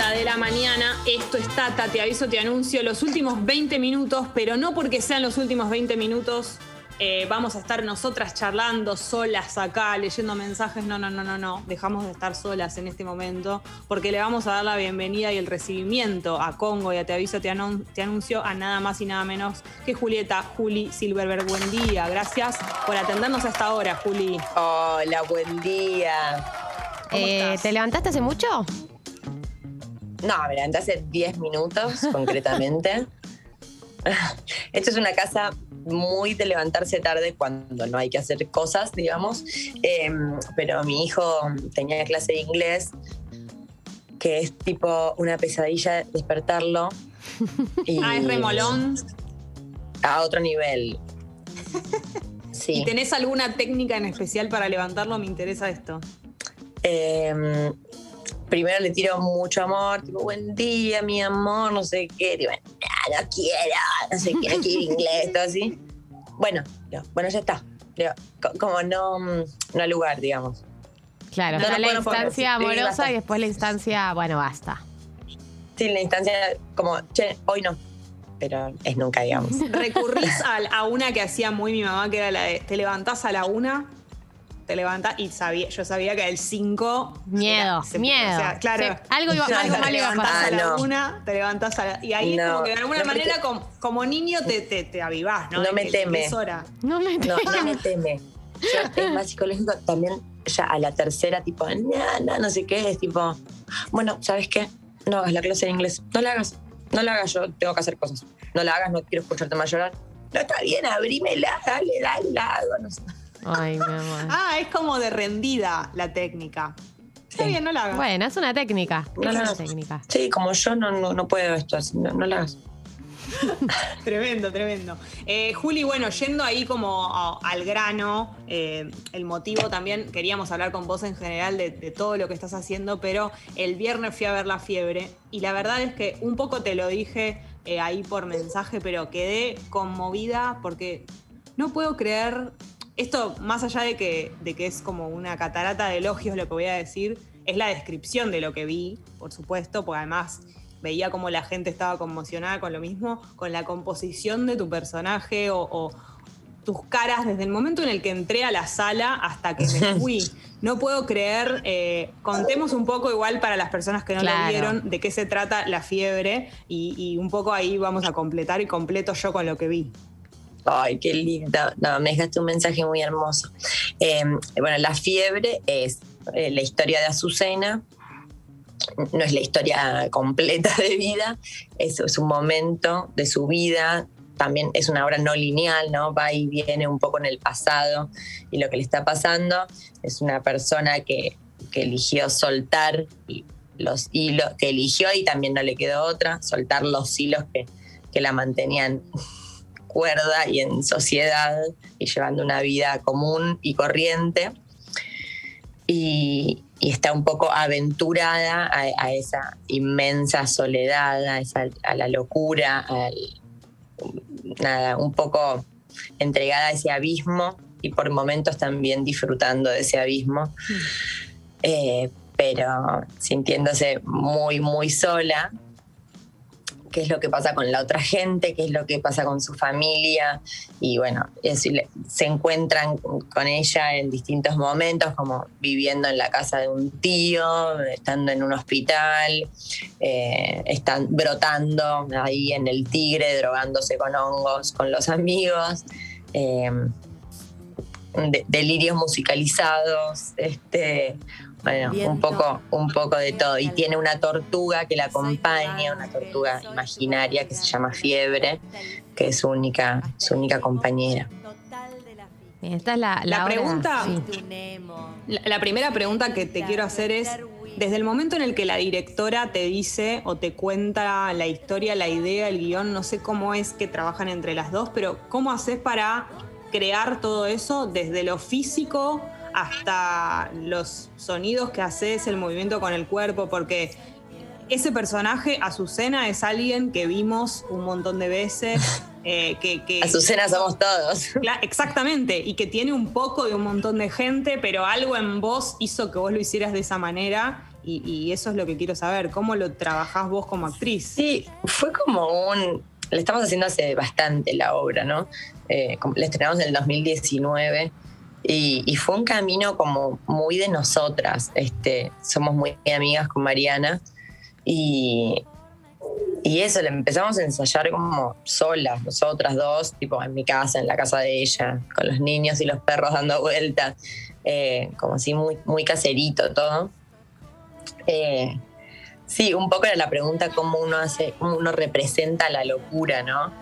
30 de la mañana. Esto es Tata, te aviso, te anuncio los últimos 20 minutos, pero no porque sean los últimos 20 minutos. eh, vamos a estar nosotras charlando solas acá, leyendo mensajes. No, no, no, no, no. Dejamos de estar solas en este momento porque le vamos a dar la bienvenida y el recibimiento a Congo y a Te aviso, te, anun- te anuncio a nada más y nada menos que Julieta, Juli Silverberg. Buen día. Gracias por atendernos hasta ahora, Juli. Hola, buen día. ¿Cómo Eh, estás? ¿Te levantaste hace mucho? No, me levanté hace 10 minutos, concretamente. Esto es una casa muy de levantarse tarde cuando no hay que hacer cosas, digamos. Eh, pero mi hijo tenía clase de inglés, que es tipo una pesadilla despertarlo. Y Ah, es remolón. A otro nivel. Sí. ¿Y tenés alguna técnica en especial para levantarlo? Me interesa esto. Eh, primero le tiro mucho amor, tipo, buen día, mi amor, no sé qué. "Ah, no quiero, no sé qué, no quiero inglés, todo así. Bueno, digo, bueno, ya está. Como no, no al lugar, digamos. Claro, No, está no la poner, instancia sí, amorosa y después la instancia, bueno, basta. Sí, la instancia, como, che, hoy no. Pero es nunca, digamos. ¿Recurrís a, a una que hacía muy mi mamá, que era la de te levantás a la una, te levantás y sabía, yo sabía que el 5. Miedo, miedo. claro. Sí, algo iba- algo te mal iba a pasar. a la Ah, no. una, te levantás a la. Y ahí No, como que de alguna no, manera, como, como niño, te, te, te avivás, ¿no? No me teme. No me No, no me teme. Yo, es más psicológico también, ya a la tercera, tipo, no, no, no sé qué, es tipo, bueno, ¿sabes qué? No hagas la clase de inglés, no la hagas, no la hagas, yo tengo que hacer cosas. No la hagas, no quiero escucharte más llorar. No está bien, abrímela, dale, dale, la hago, no sé. Ay, mi amor. Ah, es como de rendida la técnica. Está Sí. bien, no la hagas. Bueno, es una técnica. No, es no, una no. técnica. Sí, como yo no, no, no puedo esto, así, no, no la hagas. Tremendo, tremendo. Eh, Juli, bueno, yendo ahí como a- al grano, eh, el motivo también, queríamos hablar con vos en general de, de todo lo que estás haciendo, pero el viernes fui a ver La Fiebre y la verdad es que un poco te lo dije eh, ahí por mensaje, pero quedé conmovida porque no puedo creer, esto más allá de que, de que es como una catarata de elogios lo que voy a decir, es la descripción de lo que vi, por supuesto, porque además veía como la gente estaba conmocionada con lo mismo, con la composición de tu personaje o, o tus caras desde el momento en el que entré a la sala hasta que me fui. No puedo creer, eh, contemos un poco igual para las personas que no Claro. lo vieron de qué se trata la fiebre y, y un poco ahí vamos a completar y completo yo con lo que vi. Ay, qué lindo. No, me dejaste un mensaje muy hermoso. Eh, bueno, La Fiebre es eh, la historia de Azucena. No es la historia completa de vida, es, es un momento de su vida. También es una obra no lineal, ¿no? Va y viene un poco en el pasado y lo que le está pasando. Es una persona que, eligió soltar los hilos, que eligió y también no le quedó otra, soltar los hilos que la mantenían cuerda y en sociedad y llevando una vida común y corriente. Y, y está un poco aventurada a, a esa inmensa soledad, a, esa, a la locura, al, nada, un poco entregada a ese abismo y por momentos también disfrutando de ese abismo, eh, pero sintiéndose muy, muy sola qué es lo que pasa con la otra gente, qué es lo que pasa con su familia. Y bueno, se encuentran con ella en distintos momentos, como viviendo en la casa de un tío, estando en un hospital, eh, están brotando ahí en el tigre, drogándose con hongos, con los amigos. eh, de- delirios musicalizados, este, bueno, un poco, un poco de todo. Y tiene una tortuga que la acompaña, una tortuga imaginaria que se llama Fiebre, que es su única, su única compañera. Esta es la, La pregunta- sí. La, la primera pregunta que te quiero hacer es, desde el momento en el que la directora te dice o te cuenta la historia, la idea, el guion, no sé cómo es que trabajan entre las dos, pero ¿cómo haces para crear todo eso desde lo físico hasta los sonidos que haces, el movimiento con el cuerpo? Porque ese personaje, Azucena, es alguien que vimos un montón de veces. eh, que, que- Azucena somos todos. Exactamente, y que tiene un poco de un montón de gente, pero algo en vos hizo que vos lo hicieras de esa manera y, eso es lo que quiero saber. ¿Cómo lo trabajás vos como actriz? Sí, fue como un... Le estamos haciendo hace bastante la obra, ¿no? Eh, la estrenamos en el 2019 y, y fue un camino como muy de nosotras. Este, somos muy amigas con Mariana y, y eso, le empezamos a ensayar como solas, nosotras dos, tipo en mi casa, en la casa de ella, con los niños y los perros dando vueltas, eh, como así muy, muy caserito todo. Eh, Sí, un poco era la pregunta cómo uno hace, cómo uno representa la locura, ¿no?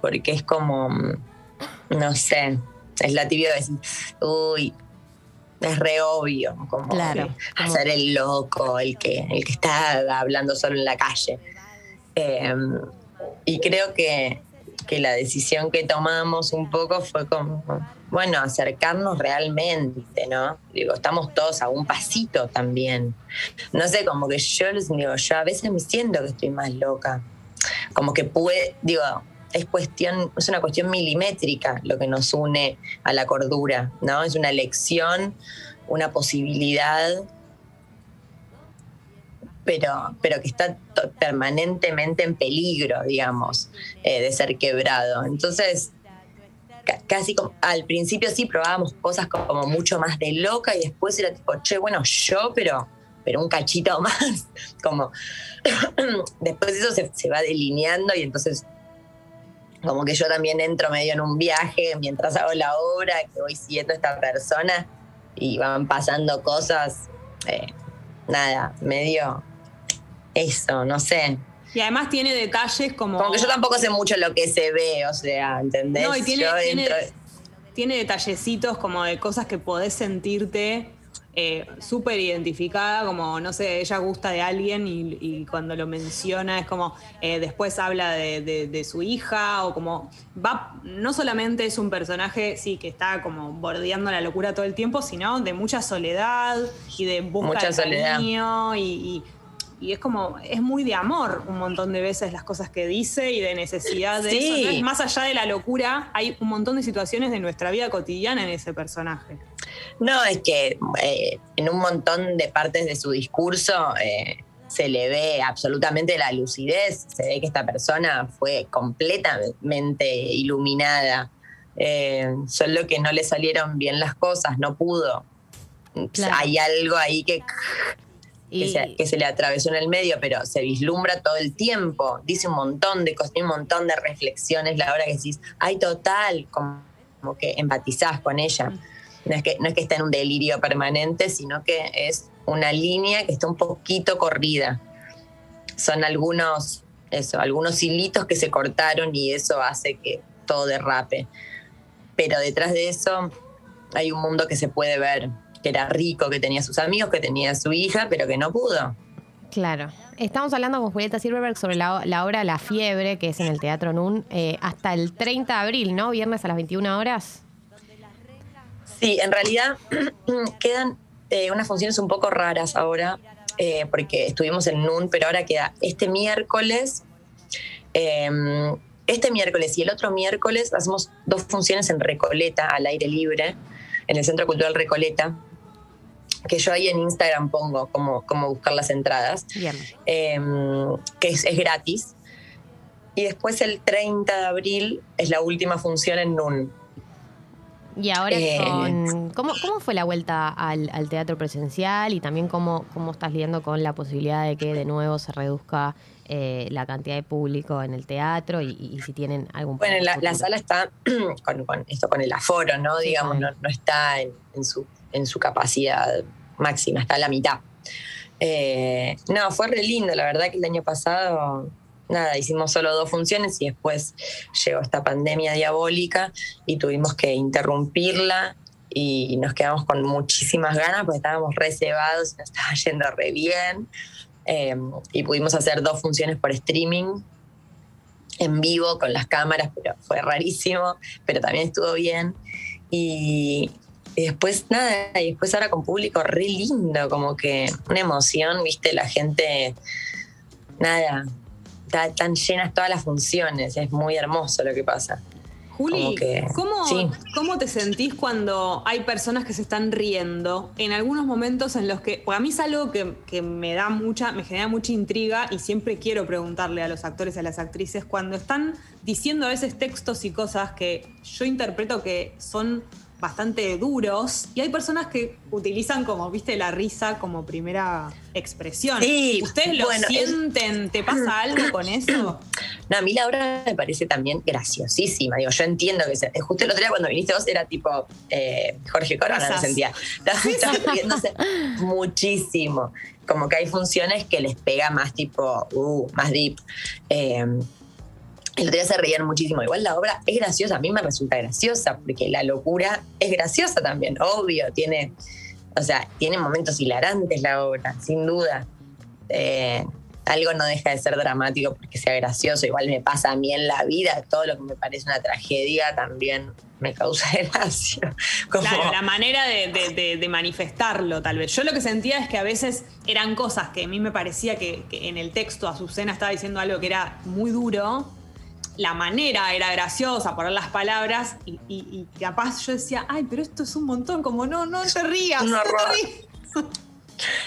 Porque es como, no sé, es la tibia de decir, uy, es re obvio, como Claro, como- hacer el loco, el que, el que está hablando solo en la calle. Eh, y creo que, que la decisión que tomamos un poco fue como, bueno, acercarnos realmente, ¿no? Digo, estamos todos a un pasito también. No sé, como que yo les digo, yo a veces me siento que estoy más loca. Como que puede, digo, es cuestión, es una cuestión milimétrica lo que nos une a la cordura, ¿no? Es una elección, una posibilidad, pero, pero que está permanentemente en peligro, digamos, eh, de ser quebrado. Entonces, ca- casi como, al principio sí probábamos cosas como mucho más de loca y después era tipo, che, bueno, yo, pero, pero un cachito más. Como después eso se, se va delineando y entonces como que yo también entro medio en un viaje mientras hago la obra, que voy siguiendo a esta persona y van pasando cosas, eh, nada, medio eso, no sé. Y además tiene detalles como. Como que yo tampoco sé mucho lo que se ve, o sea, ¿entendés? No, y tiene, tiene, entro- tiene detallecitos como de cosas que podés sentirte eh, súper identificada, como, no sé, ella gusta de alguien y, y cuando lo menciona es como, eh, después habla de, de- de su hija o como, va, no solamente es un personaje, sí, que está como bordeando la locura todo el tiempo, sino de mucha soledad y de busca Mucha de soledad. cariño y- y y es como, es muy de amor un montón de veces las cosas que dice y de necesidad de Sí. eso. No es más allá de la locura, hay un montón de situaciones de nuestra vida cotidiana en ese personaje. No, es que eh, en un montón de partes de su discurso eh, se le ve absolutamente la lucidez, se ve que esta persona fue completamente iluminada, eh, solo que no le salieron bien las cosas, no pudo. Claro. Hay algo ahí que, se, que se le atravesó en el medio, pero se vislumbra todo el tiempo, dice un montón de cosas, un montón de reflexiones, la hora que decís, ay, total, como, como que empatizás con ella. No es, que, no es que está en un delirio permanente, sino que es una línea que está un poquito corrida. Son algunos, eso, algunos hilitos que se cortaron y eso hace que todo derrape. Pero detrás de eso hay un mundo que se puede ver, que era rico, que tenía sus amigos, que tenía su hija, pero que no pudo. Claro. Estamos hablando con Julieta Silverberg sobre la, obra La Fiebre, que es en el Teatro NUN, eh, hasta el 30 de abril, ¿no? Viernes a las 21 horas. Sí, en realidad quedan eh, unas funciones un poco raras ahora, eh, porque estuvimos en NUN, pero ahora queda este miércoles, eh, este miércoles y el otro miércoles hacemos dos funciones en Recoleta, al aire libre, en el Centro Cultural Recoleta, que yo ahí en Instagram pongo cómo, cómo buscar las entradas Bien. eh, que es, es gratis. Y después el 30 de abril es la última función en NUN. Y ahora Eh, con. ¿cómo, cómo fue la vuelta al, al teatro presencial? Y también cómo, cómo estás lidiando con la posibilidad de que de nuevo se reduzca eh, la cantidad de público en el teatro y, y si tienen algún Bueno, la, la sala está con, con esto con el aforo, ¿no? Sí, Digamos, no está en, en su, en su capacidad máxima, está a la mitad. Eh, no, fue re lindo, la verdad que el año pasado, nada, hicimos solo dos funciones y después llegó esta pandemia diabólica y tuvimos que interrumpirla y nos quedamos con muchísimas ganas porque estábamos reservados y nos estaba yendo re bien. Eh, y pudimos hacer dos funciones por streaming en vivo con las cámaras, pero fue rarísimo, pero también estuvo bien. Y, y después nada, y después ahora con público re lindo, como que una emoción, viste, la gente, nada, está- están llenas todas las funciones, es muy hermoso lo que pasa. Juli, que, ¿cómo, sí. ¿cómo te sentís cuando hay personas que se están riendo en algunos momentos en los que, porque a mí es algo que, que me da mucha, me genera mucha intriga y siempre quiero preguntarle a los actores y a las actrices cuando están diciendo a veces textos y cosas que yo interpreto que son bastante duros y hay personas que utilizan como, viste, la risa como primera expresión. Sí, ¿Ustedes lo bueno, sienten? ¿Te pasa algo con eso? No, a mí la obra me parece también graciosísima. Digo, yo entiendo que se- justo el otro día cuando viniste vos era tipo eh, Jorge Corona, Gracias. sentía. Estaba riéndose muchísimo. Como que hay funciones que les pega más tipo, uh, más deep. Eh, el otro día se reían muchísimo. Igual la obra es graciosa, a mí me resulta graciosa, porque la locura es graciosa también, obvio. Tiene, o sea, tiene momentos hilarantes la obra, sin duda. Eh, algo no deja de ser dramático porque sea gracioso. Igual me pasa a mí en la vida, todo lo que me parece una tragedia también me causa gracia. Claro, la manera de manifestarlo, tal vez. Yo lo que sentía es que a veces eran cosas que a mí me parecía que, que en el texto Azucena estaba diciendo algo que era muy duro. La manera era graciosa, poner las palabras, y, y- y capaz yo decía, ay, pero esto es un montón, como no, no te rías. Un te horror. rías".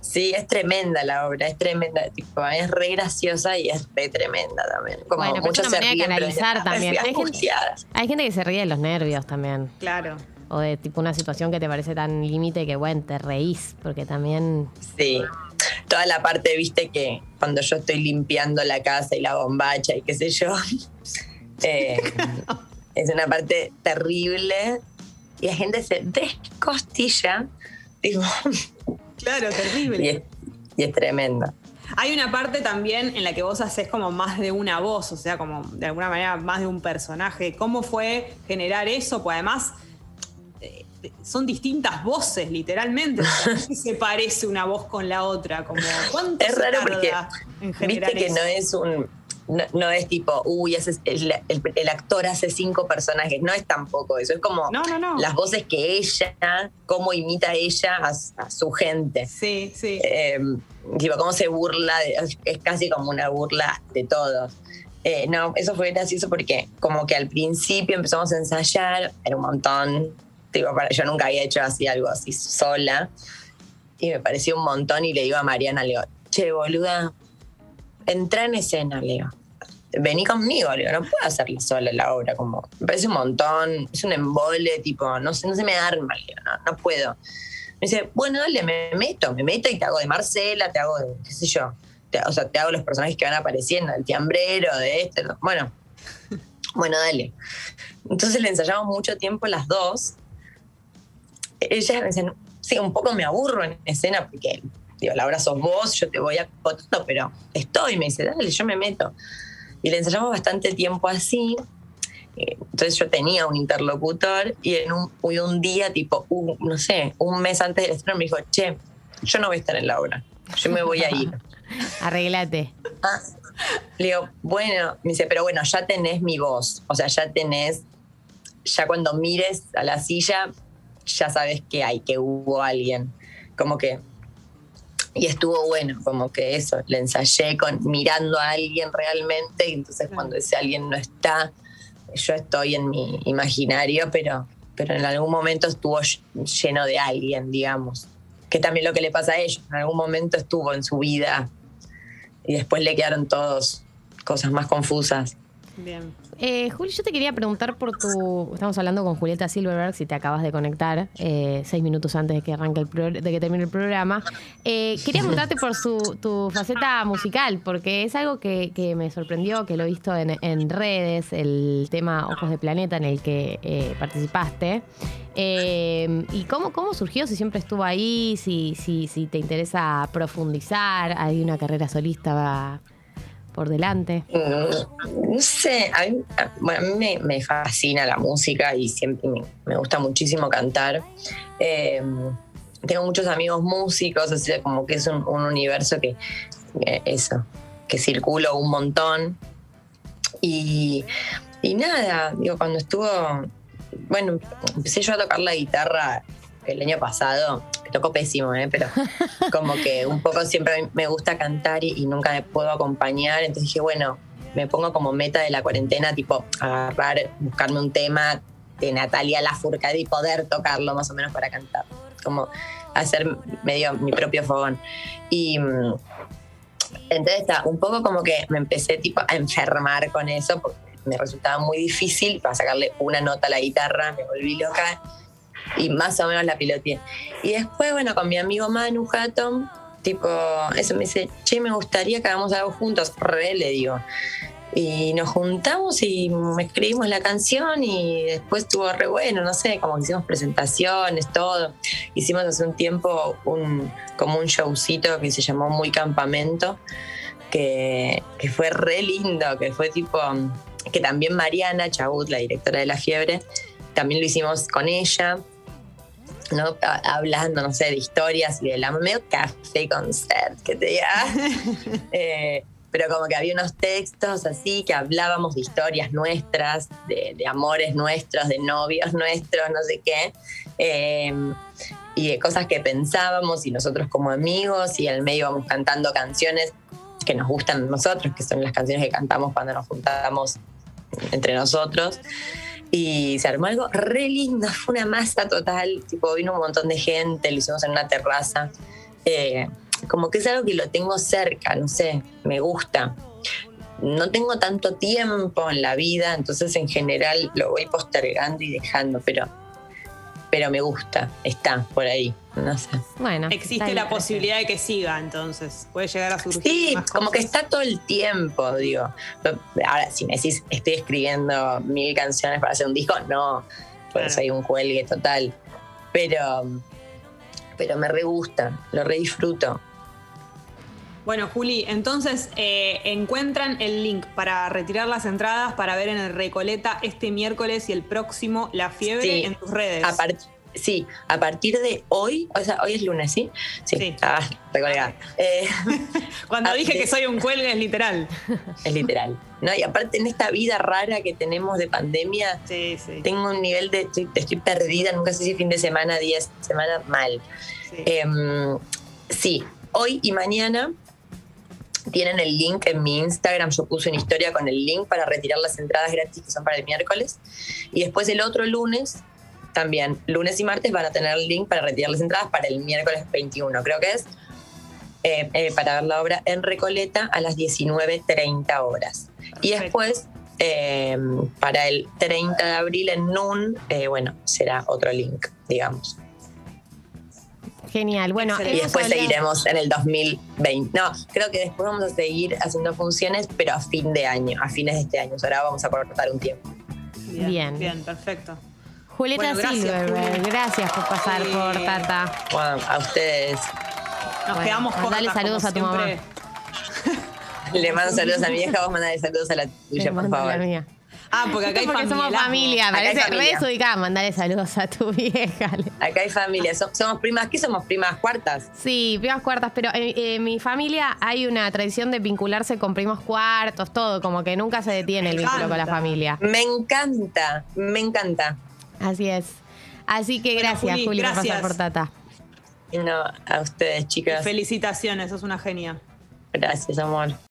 Sí, es tremenda la obra, es tremenda. Tipo, es re graciosa y es re tremenda también. Como Bueno, pero es muchos una se manera de ríen, pero canalizar dicen, también. "Ay, Hay gente- angustiada". Hay gente que se ríe de los nervios también. Claro. O de tipo una situación que te parece tan límite que, bueno, te reís. Porque también. Sí. Toda la parte, viste, que cuando yo estoy limpiando la casa y la bombacha y qué sé yo, eh, es una parte terrible y la gente se descostilla, digo, Claro, terrible. y es, y es tremendo. Hay una parte también en la que vos haces como más de una voz, o sea, como de alguna manera más de un personaje. ¿Cómo fue generar eso? Pues además eh, son distintas voces, literalmente. O sea, no se parece una voz con la otra. Como, ¿Cuánto Es raro porque en Viste que eso? no es un. No, no es tipo, uy, ese el, el- el actor hace cinco personajes. No es tampoco eso. Es como No, no, no. las voces que ella, cómo imita ella a, a su gente. Sí, sí. Eh, tipo, cómo se burla, de- es casi como una burla de todos. Eh, no, eso fue gracioso porque como que al principio empezamos a ensayar, era un montón, tipo, para- yo nunca había hecho así algo así sola, y me pareció un montón y le digo a Mariana, le digo, che, boluda, entra en escena, le digo. Vení conmigo, le digo, no puedo hacerla sola la obra, como, me parece un montón, es un embole, tipo, no, no se me arma, le digo, no, puedo. Me dice, bueno, dale, me meto, me meto y te hago de Marcela, te hago de, qué sé yo, o sea, te hago los personajes que van apareciendo, el tiambrero, de este, no. bueno, bueno, dale. Entonces le ensayamos mucho tiempo las dos. Ella me dice, sí, un poco me aburro en escena porque, digo, la obra sos vos, yo te voy acotando, pero estoy, me dice, dale, yo me meto. Y le ensayamos bastante tiempo así. Eh, Entonces yo tenía un interlocutor y en un, y un día, tipo, un- no sé, un mes antes del estreno me dijo, che, yo no voy a estar en la obra, yo me voy a ir. Arreglate. Ah, le digo, bueno, me dice, pero bueno, ya tenés mi voz, o sea, ya tenés, ya cuando mires a la silla, ya sabes que hay, que hubo alguien, como que, y estuvo bueno, como que eso, le ensayé con, mirando a alguien realmente, y entonces Claro. cuando ese alguien no está, yo estoy en mi imaginario, pero, pero en algún momento estuvo lleno de alguien, digamos, que también lo que le pasa a ellos, en algún momento estuvo en su vida y después le quedaron todos cosas más confusas. Bien. Eh, Juli, yo te quería preguntar por tu. Estamos hablando con Julieta Silverberg, si te acabas de conectar, eh, seis minutos antes de que arranque el pro- de que termine el programa. Eh, quería preguntarte por su, tu faceta musical, porque es algo que, que me sorprendió, que lo he visto en, en redes, el tema Ojos de Planeta en el que eh, participaste. Eh, ¿Y cómo, cómo surgió? Si siempre estuvo ahí, si, si, si te interesa profundizar, hay una carrera solista por delante. Mm, No sé, a mí, bueno, a mí me, fascina la música y siempre me, gusta muchísimo cantar. Eh, tengo muchos amigos músicos, o sea, como que es un, un universo que, eso, que circulo un montón. Y, y nada, digo, cuando estuvo, bueno, empecé yo a tocar la guitarra el año pasado, que tocó pésimo, ¿eh? pero como que un poco siempre me gusta cantar y, y nunca me puedo acompañar, entonces dije, bueno, me pongo como meta de la cuarentena, tipo, agarrar, buscarme un tema de Natalia Lafourcade y poder tocarlo más o menos para cantar. Como hacer medio mi propio fogón. Y mm, entonces un poco como que me empecé tipo a enfermar con eso porque me resultaba muy difícil para sacarle una nota a la guitarra, me volví loca y más o menos la piloteé. Y después, bueno, con mi amigo Manu Hatton, tipo, eso me dice, che, me gustaría que hagamos algo juntos, re, le digo. Y nos juntamos y escribimos la canción y después estuvo re bueno, no sé, como que hicimos presentaciones, todo. Hicimos hace un tiempo un, como un showcito que se llamó Muy Campamento, que, que fue re lindo, que fue tipo, que también Mariana Chabut, la directora de La Fiebre, también lo hicimos con ella. ¿No? hablando, no sé, de historias y de la medio café concert, que te diga. eh, pero como que había unos textos así que hablábamos de historias nuestras, de, amores nuestros, de novios nuestros, no sé qué, em, y de cosas que pensábamos y nosotros como amigos y al medio íbamos cantando canciones que nos gustan a nosotros, que son las canciones que cantamos cuando nos juntamos entre nosotros. Y se armó algo re lindo, fue una masa total, tipo vino un montón de gente, lo hicimos en una terraza. Eh, como que es algo que lo tengo cerca, no sé, me gusta. No tengo tanto tiempo en la vida, entonces en general lo voy postergando y dejando, pero, pero me gusta, está por ahí, no sé. Bueno, existe la posibilidad de que siga, entonces puede llegar a surgir. Sí, como que está todo el tiempo, digo. Ahora, si me decís, estoy escribiendo mil canciones para hacer un disco, no, pues hay un cuelgue total. Pero, pero me re gusta, lo re disfruto. Bueno, Juli, entonces eh, encuentran el link para retirar las entradas para ver en el Recoleta este miércoles y el próximo La Fiebre en tus redes. sí, a partir de hoy, o sea, hoy es lunes, ¿sí? Sí. Ah, eh, Cuando dije que soy un cuelgue es literal. Es literal. No, y aparte en esta vida rara que tenemos de pandemia, tengo un nivel de estoy, perdida, nunca sé si fin de semana, día de semana, mal. Em, sí, hoy y mañana tienen el link en mi Instagram, yo puse una historia con el link para retirar las entradas gratis que son para el miércoles. Y después el otro lunes, también, lunes y martes van a tener el link para retirar las entradas para el miércoles 21, creo que es, eh, eh, para ver la obra en Recoleta a las 19.30 horas. Y después, eh, para el 30 de abril en NUN, bueno, será otro link, digamos. Genial. Bueno, y después seguiremos en el 2020. No, creo que después vamos a seguir haciendo funciones, pero a fin de año, a fines de este año. Ahora vamos a cortar un tiempo. Bien, bien, perfecto. Julieta Silver, gracias por pasar por Tata. Bueno, a ustedes. Nos quedamos con Dale saludos a tu mamá. Le mando saludos a mi hija, vos mandale saludos a la tuya, por favor. Ah, porque acá hay porque familia. somos familia, parece re desubicada. Mandale saludos a tu vieja. Acá hay familia. Somos primas, ¿qué somos? ¿Primas cuartas? Sí, primas cuartas, pero en, mi familia hay una tradición de vincularse con primos cuartos, todo, como que nunca se detiene el vínculo con la familia. Me encanta, me encanta. Así es. Así que gracias, Juli, por pasar por Tata. No, a ustedes, chicas. Felicitaciones, sos una genia. Gracias, amor.